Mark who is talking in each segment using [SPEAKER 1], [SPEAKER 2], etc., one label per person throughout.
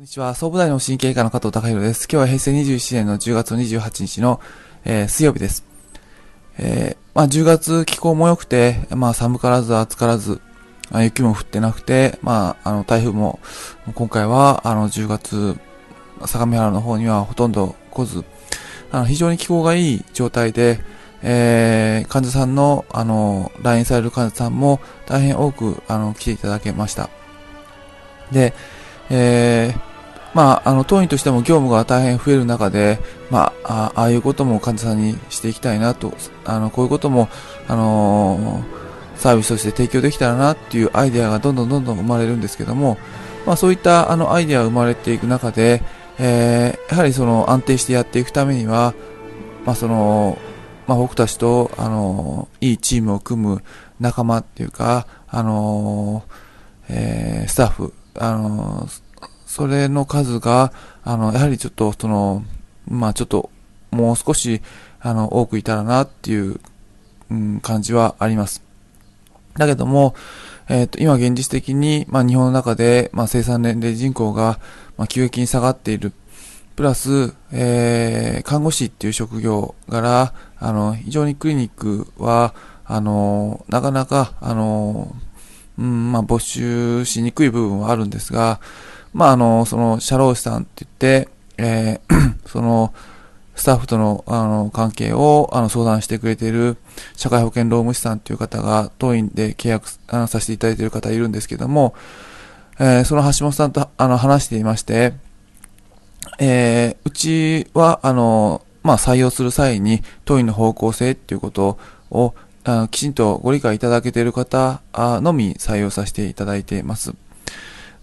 [SPEAKER 1] こんにちは。総武大の神経科の加藤隆弘です。今日は平成27年の10月28日の、えー、水曜日です。えー、まあ10月気候も良くて、まあ寒からず暑からず、まあ、雪も降ってなくて、まああの台風も今回はあの10月相模原の方にはほとんど来ず、あの非常に気候がいい状態で、えー、患者さんの、あの、来院される患者さんも大変多く、あの、来ていただけました。で、えー、まあ、あの、当院としても業務が大変増える中で、まあ、ああいうことも患者さんにしていきたいなと、あの、こういうことも、あのー、サービスとして提供できたらなっていうアイデアがどんどんどんどん生まれるんですけども、まあ、そういったあのアイデアが生まれていく中で、えー、やはりその安定してやっていくためには、まあ、その、まあ、僕たちと、あのいいチームを組む仲間っていうか、あのえー、スタッフ、あのそれの数が、あの、やはりちょっと、その、まあちょっと、もう少し、あの、多くいたらなっていう、うん、感じはあります。だけども、えっ、ー、と、今現実的に、まあ日本の中で、まあ生産年齢人口が、まあ急激に下がっている。プラス、えー、看護師っていう職業から、あの、非常にクリニックは、あの、なかなか、あの、うん、まあ募集しにくい部分はあるんですが、まあ、あの、その、社労士さんって言って、えー、その、スタッフとの、あの、関係を、あの、相談してくれている、社会保険労務士さんっていう方が、当院で契約あのさせていただいている方いるんですけども、えー、その橋本さんと、あの、話していまして、えー、うちは、あの、まあ、採用する際に、当院の方向性っていうことを、あのきちんとご理解いただけている方のみ採用させていただいています。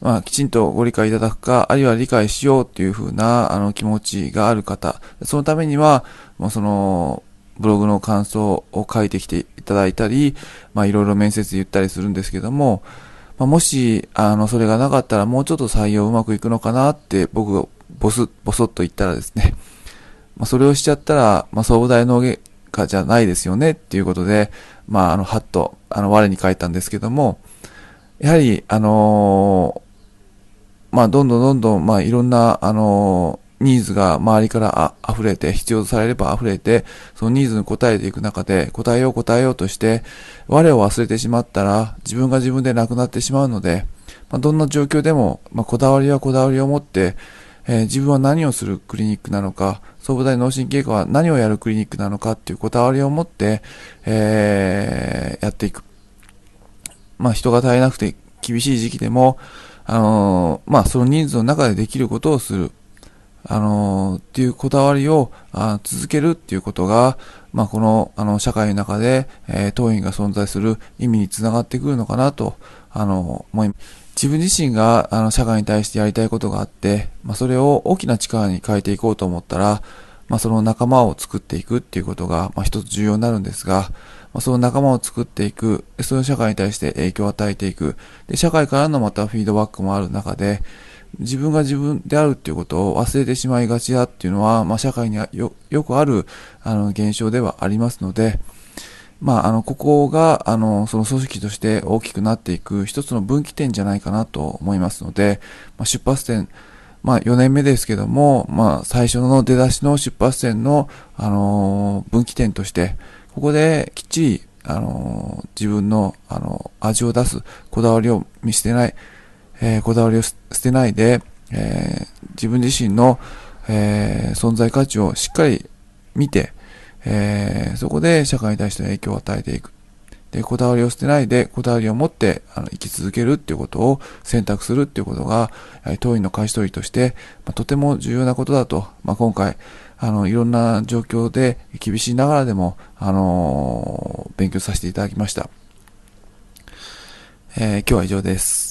[SPEAKER 1] まあ、きちんとご理解いただくか、あるいは理解しようっていうふうな、あの、気持ちがある方、そのためには、もうその、ブログの感想を書いてきていただいたり、まあ、いろいろ面接言ったりするんですけども、まあ、もし、あの、それがなかったらもうちょっと採用うまくいくのかなって僕がボス、ボソッと言ったらですね、まあ、それをしちゃったら、まあ、総武大脳外科じゃないですよねっていうことで、まあ、あの、はっと、あの、我に書いたんですけども、やはり、あのまあ、どんどんどんどん、まあ、いろんな、あのニーズが周りからあ溢れて、必要とされれば溢れて、そのニーズに応えていく中で、答えよう答えようとして、我を忘れてしまったら、自分が自分でなくなってしまうので、まあ、どんな状況でも、まあ、こだわりはこだわりを持って、えー、自分は何をするクリニックなのか、総武大脳神経科は何をやるクリニックなのかっていうこだわりを持って、えー、やっていく。まあ、人が足りなくて厳しい時期でも、あの、まあ、その人数の中でできることをする。あの、っていうこだわりをあ続けるっていうことが、まあ、この、あの、社会の中で、えー、当院が存在する意味につながってくるのかなと、あの、思いま。自分自身が、あの、社会に対してやりたいことがあって、まあ、それを大きな力に変えていこうと思ったら、まあ、その仲間を作っていくっていうことが、まあ、一つ重要になるんですが、まあ、その仲間を作っていく、その社会に対して影響を与えていく、で、社会からのまたフィードバックもある中で、自分が自分であるっていうことを忘れてしまいがちだっていうのは、まあ、社会にはよ、くある、あの、現象ではありますので、まあ、あの、ここが、あの、その組織として大きくなっていく一つの分岐点じゃないかなと思いますので、まあ、出発点、まあ、4年目ですけども、まあ、最初の出だしの出発点の、あの分岐点として、ここできっちり、あのー、自分の、あのー、味を出す、こだわりを見捨てない、えー、こだわりを捨てないで、え自分自身の、え存在価値をしっかり見て、えそこで社会に対しての影響を与えていく。で、こだわりを捨てないで、こだわりを持って、あの、生き続けるっていうことを選択するっていうことが、当院の会社取りとして、まあ、とても重要なことだと、まあ、今回、あの、いろんな状況で厳しいながらでも、あの、勉強させていただきました。えー、今日は以上です。